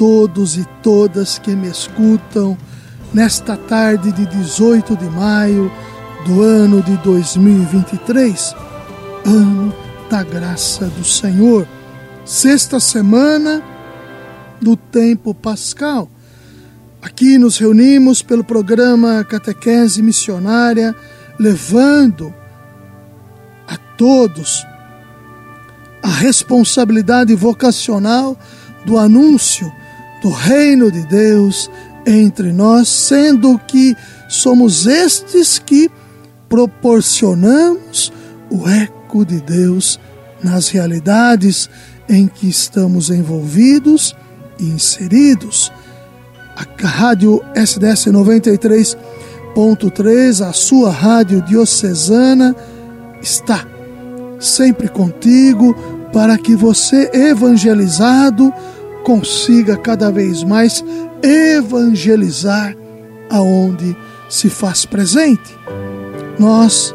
todos e todas que me escutam nesta tarde de 18 de maio do ano de 2023, ano da graça do Senhor. Sexta semana do tempo pascal. Aqui nos reunimos pelo programa Catequese Missionária, levando a todos a responsabilidade vocacional do anúncio do reino de Deus entre nós, sendo que somos estes que proporcionamos o eco de Deus nas realidades em que estamos envolvidos e inseridos. A rádio SDS 93.3, a sua rádio diocesana, está sempre contigo para que você, evangelizado, consiga cada vez mais evangelizar aonde se faz presente. Nós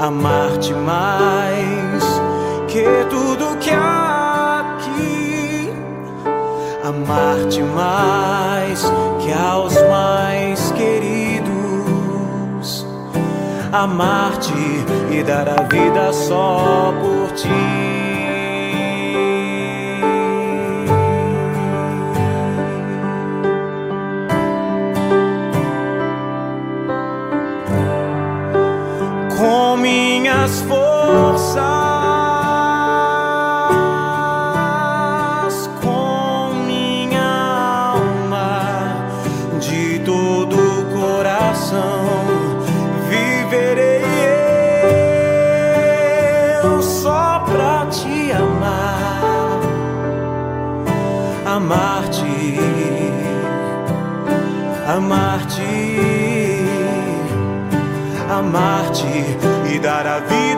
amar-te mais que tudo que há aqui, amar-te mais que aos mais queridos, amar-te e dar a vida só por ti. Amar-te e dar a vida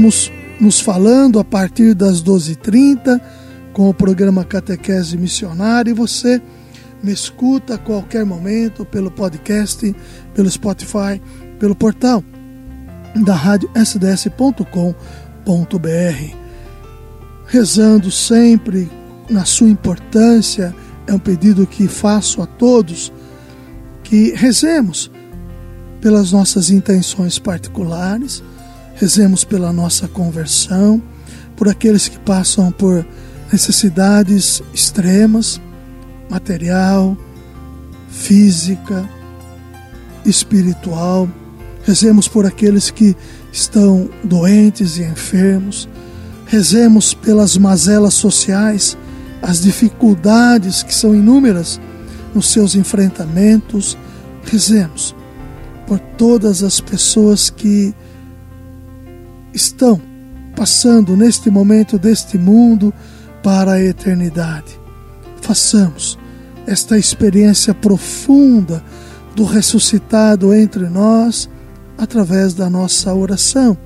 Vamos nos falando a partir das 12h30 com o programa Catequese Missionária e você me escuta a qualquer momento pelo podcast, pelo Spotify, pelo portal da rádio sds.com.br. Rezando sempre na sua importância, é um pedido que faço a todos que rezemos pelas nossas intenções particulares, rezemos pela nossa conversão, por aqueles que passam por necessidades extremas, material, física, espiritual. Rezemos por aqueles que estão doentes e enfermos. Rezemos pelas mazelas sociais, as dificuldades que são inúmeras nos seus enfrentamentos. Rezemos por todas as pessoas que estão passando neste momento deste mundo para a eternidade. Façamos esta experiência profunda do ressuscitado entre nós através da nossa oração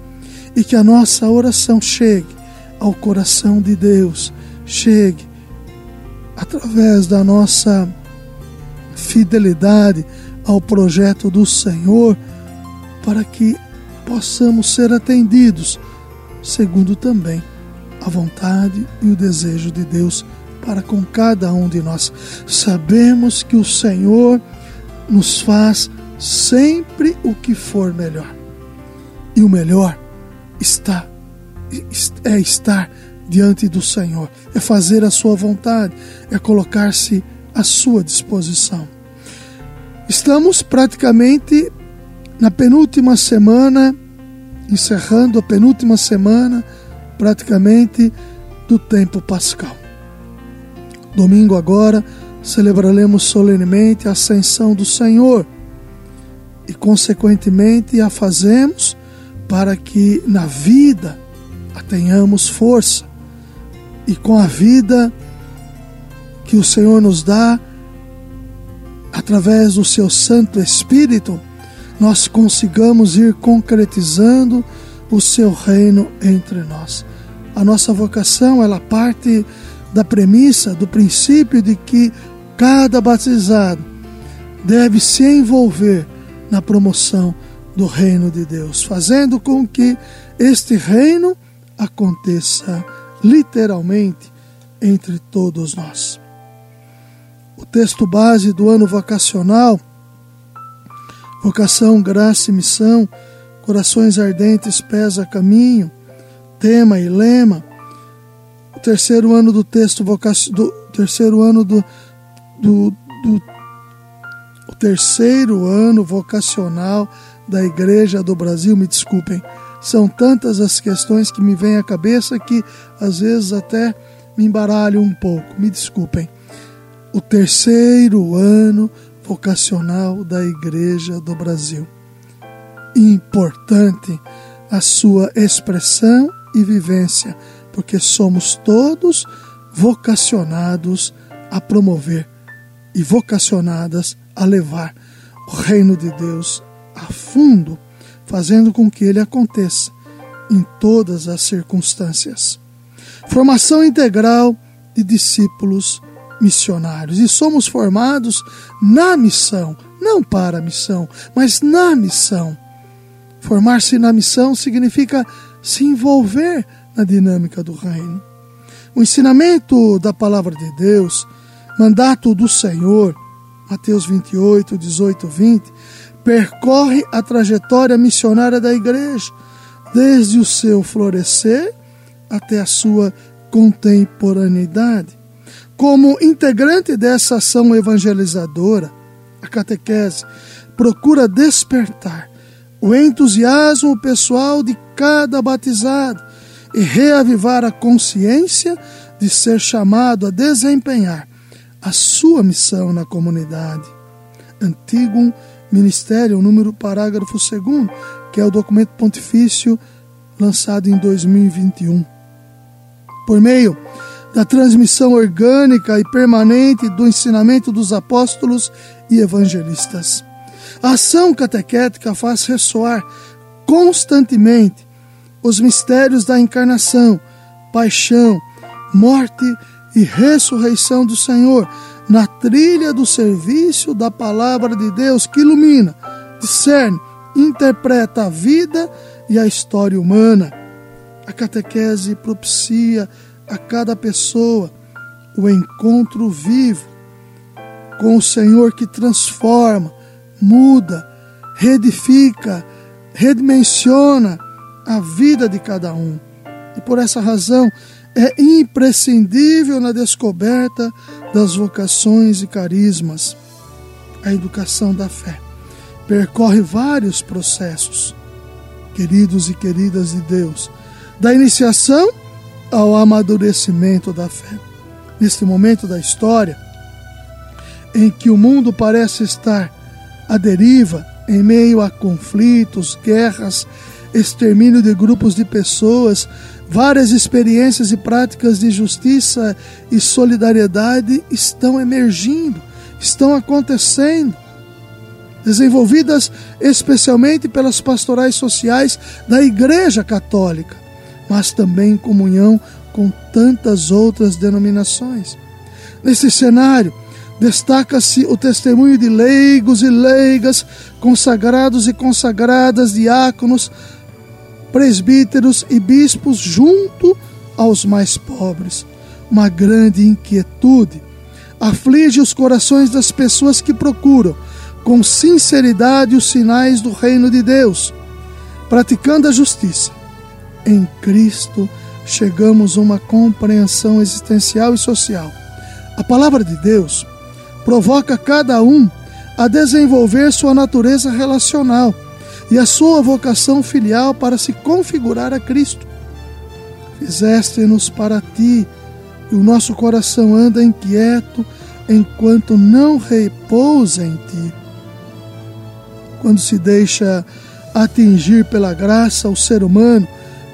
e que a nossa oração chegue ao coração de Deus, chegue através da nossa fidelidade ao projeto do Senhor, para que possamos ser atendidos, segundo também a vontade e o desejo de Deus para com cada um de nós. Sabemos que o Senhor nos faz sempre o que for melhor. E o melhor está é estar diante do Senhor, é fazer a sua vontade, é colocar-se à sua disposição. Estamos praticamente na penúltima semana, encerrando a penúltima semana, praticamente, do tempo pascal. Domingo agora celebraremos solenemente a ascensão do Senhor e, consequentemente, a fazemos para que na vida a tenhamos força e com a vida que o Senhor nos dá, através do seu Santo Espírito, nós consigamos ir concretizando o seu reino entre nós. A nossa vocação, ela parte da premissa, do princípio de que cada batizado deve se envolver na promoção do reino de Deus, fazendo com que este reino aconteça literalmente entre todos nós. O texto base do ano vocacional, vocação, graça e missão, corações ardentes, pés a caminho, tema e lema. O terceiro ano do texto vocacional, do terceiro ano do, do, do o terceiro ano vocacional da Igreja do Brasil, me desculpem. São tantas as questões que me vêm à cabeça que às vezes até me embaralho um pouco. Me desculpem o terceiro ano vocacional da Igreja do Brasil. Importante a sua expressão e vivência, porque somos todos vocacionados a promover e vocacionadas a levar o reino de Deus a fundo, fazendo com que ele aconteça em todas as circunstâncias. Formação integral de discípulos missionários e somos formados na missão, não para a missão, mas na missão. Formar-se na missão significa se envolver na dinâmica do reino. O ensinamento da palavra de Deus, mandato do Senhor, Mateus 28, 18, 20, percorre a trajetória missionária da igreja, desde o seu florescer até a sua contemporaneidade. Como integrante dessa ação evangelizadora, a catequese procura despertar o entusiasmo pessoal de cada batizado e reavivar a consciência de ser chamado a desempenhar a sua missão na comunidade. Antigo Ministério, número parágrafo 2, que é o documento pontifício lançado em 2021. Por meio da transmissão orgânica e permanente do ensinamento dos apóstolos e evangelistas. A ação catequética faz ressoar constantemente os mistérios da encarnação, paixão, morte e ressurreição do Senhor, na trilha do serviço da palavra de Deus que ilumina, discerne, interpreta a vida e a história humana. A catequese propicia a cada pessoa o encontro vivo com o Senhor que transforma, muda, reedifica, redimensiona a vida de cada um. E por essa razão é imprescindível na descoberta das vocações e carismas. A educação da fé percorre vários processos, queridos e queridas de Deus, da iniciação ao amadurecimento da fé. Neste momento da história, em que o mundo parece estar à deriva, em meio a conflitos, guerras, extermínio de grupos de pessoas, várias experiências e práticas de justiça e solidariedade estão emergindo, estão acontecendo, desenvolvidas especialmente pelas pastorais sociais da Igreja Católica, mas também em comunhão com tantas outras denominações. Nesse cenário, destaca-se o testemunho de leigos e leigas, consagrados e consagradas, diáconos, presbíteros e bispos junto aos mais pobres. Uma grande inquietude aflige os corações das pessoas que procuram com sinceridade os sinais do reino de Deus, praticando a justiça. Em Cristo chegamos a uma compreensão existencial e social. A palavra de Deus provoca cada um a desenvolver sua natureza relacional e a sua vocação filial para se configurar a Cristo. Fizeste-nos para ti, e o nosso coração anda inquieto enquanto não repousa em ti. Quando se deixa atingir pela graça, o ser humano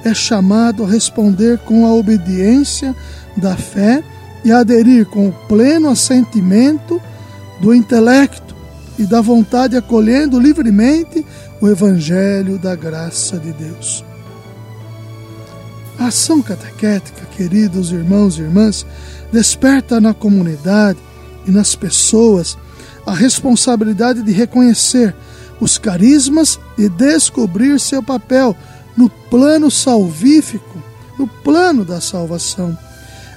é chamado a responder com a obediência da fé e aderir com o pleno assentimento do intelecto e da vontade, acolhendo livremente o Evangelho da graça de Deus. A ação catequética, queridos irmãos e irmãs, desperta na comunidade e nas pessoas a responsabilidade de reconhecer os carismas e descobrir seu papel no plano salvífico, no plano da salvação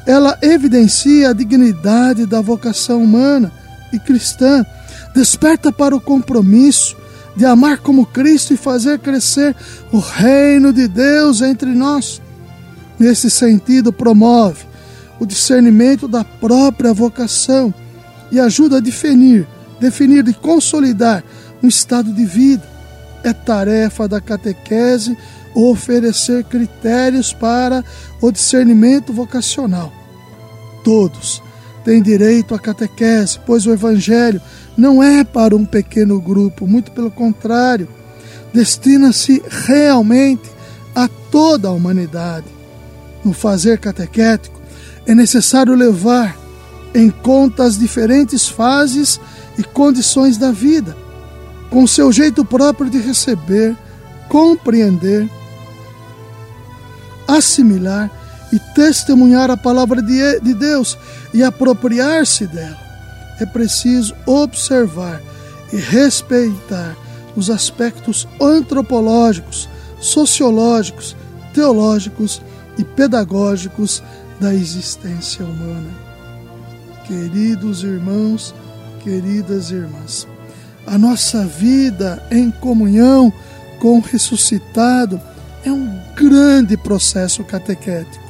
ela evidencia a dignidade da vocação humana e cristã, desperta para o compromisso de amar como Cristo e fazer crescer o reino de Deus entre nós. Nesse sentido, promove o discernimento da própria vocação e ajuda a definir, definir e consolidar um estado de vida. É tarefa da catequese oferecer critérios para o discernimento vocacional. Todos têm direito à catequese, pois o Evangelho não é para um pequeno grupo, muito pelo contrário, destina-se realmente a toda a humanidade. No fazer catequético, é necessário levar em conta as diferentes fases e condições da vida, com seu jeito próprio de receber, compreender assimilar e testemunhar a palavra de Deus e apropriar-se dela. É preciso observar e respeitar os aspectos antropológicos, sociológicos, teológicos e pedagógicos da existência humana. Queridos irmãos, queridas irmãs, a nossa vida em comunhão com o ressuscitado é um grande processo catequético,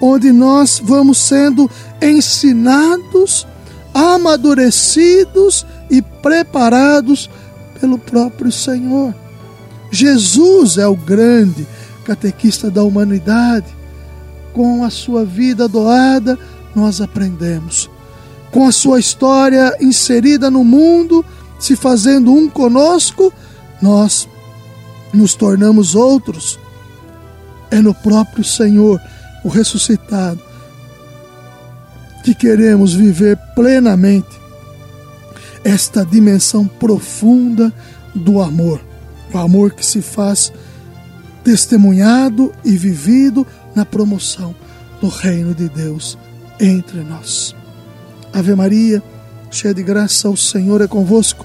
onde nós vamos sendo ensinados, amadurecidos e preparados pelo próprio Senhor. Jesus é o grande catequista da humanidade. Com a sua vida doada, nós aprendemos. Com a sua história inserida no mundo, se fazendo um conosco, nós nos tornamos outros é no próprio Senhor, o ressuscitado, que queremos viver plenamente esta dimensão profunda do amor. O amor que se faz testemunhado e vivido na promoção do reino de Deus entre nós. Ave Maria, cheia de graça, o Senhor é convosco.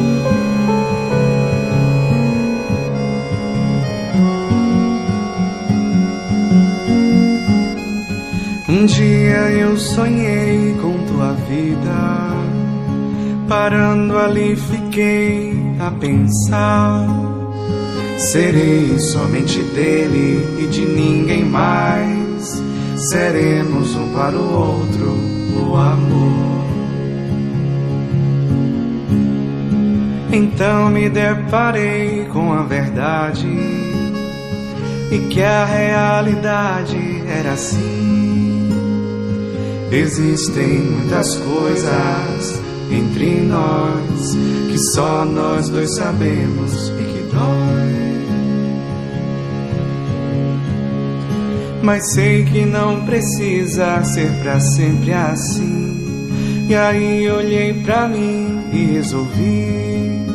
Um dia eu sonhei com tua vida, parando ali fiquei a pensar. Serei somente dele e de ninguém mais. Seremos um para o outro o amor. Então me deparei com a verdade e que a realidade era assim. Existem muitas coisas entre nós que só nós dois sabemos e que dói. Mas sei que não precisa ser para sempre assim. E aí olhei para mim e resolvi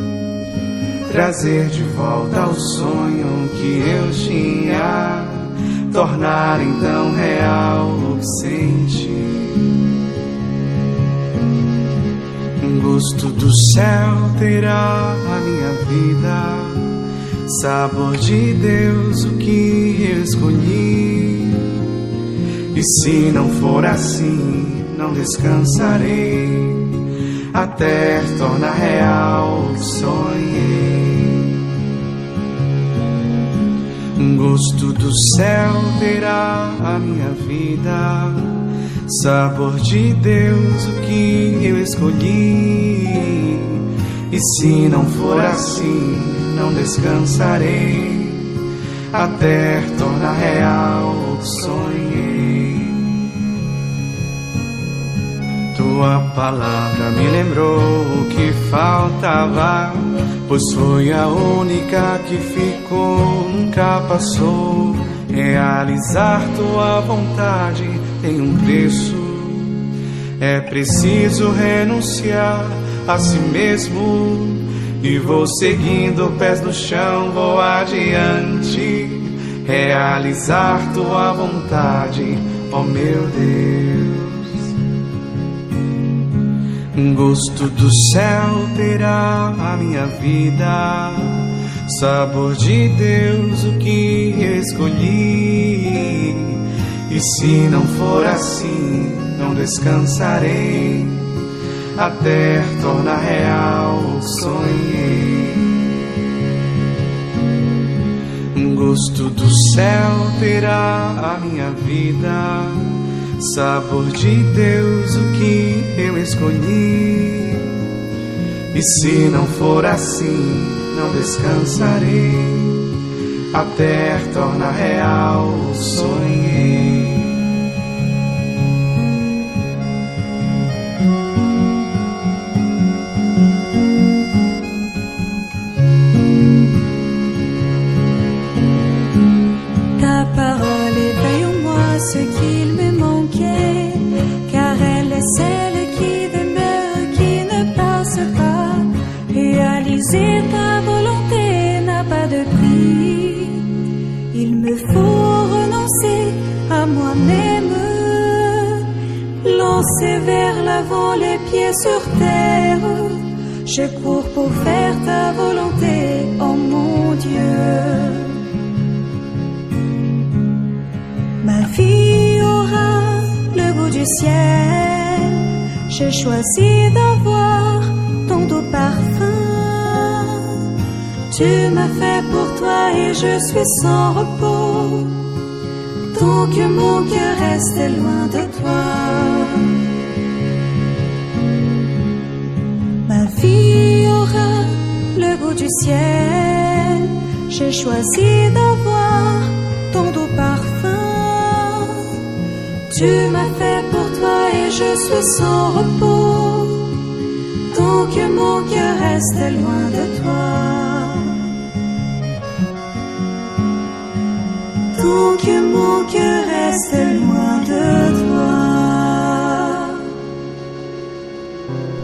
trazer de volta o sonho que eu tinha, tornar então real o que senti. Um gosto do céu terá a minha vida, sabor de Deus o que eu escolhi. E se não for assim, não descansarei até tornar real o que sonhei. Um gosto do céu terá a minha vida, sabor de Deus o que eu escolhi. E se não for assim, não descansarei até tornar real o que sonhei. Tua palavra me lembrou o que faltava pois foi a única que ficou, nunca passou. Realizar tua vontade tem um preço, é preciso renunciar a si mesmo. E vou seguindo pés no chão, vou adiante. Realizar tua vontade, ó oh meu Deus. Gosto do céu terá a minha vida, sabor de Deus o que escolhi. E se não for assim, não descansarei até tornar real o sonhei. Um gosto do céu terá a minha vida sabor de Deus o que eu escolhi. E se não for assim, não descansarei até tornar real o sonhei. Imposer ta volonté n'a pas de prix. Il me faut renoncer à moi-même, lancer vers l'avant les pieds sur terre. Je cours pour faire ta volonté, oh mon Dieu. Ma vie aura le goût du ciel. Je choisis d'avoir ton doux parfum. Tu m'as fait pour toi et je suis sans repos, tant que mon cœur reste loin de toi. du ciel, j'ai choisi d'avoir ton doux parfum. Tu m'as fait pour toi et et je suis sans repos. Tant que mon cœur reste loin de toi. Tant que mon cœur reste loin de toi.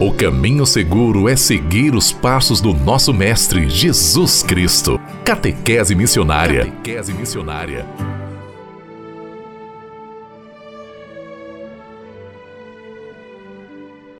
O caminho seguro é seguir os passos do nosso Mestre Jesus Cristo. Catequese Missionária. Catequese Missionária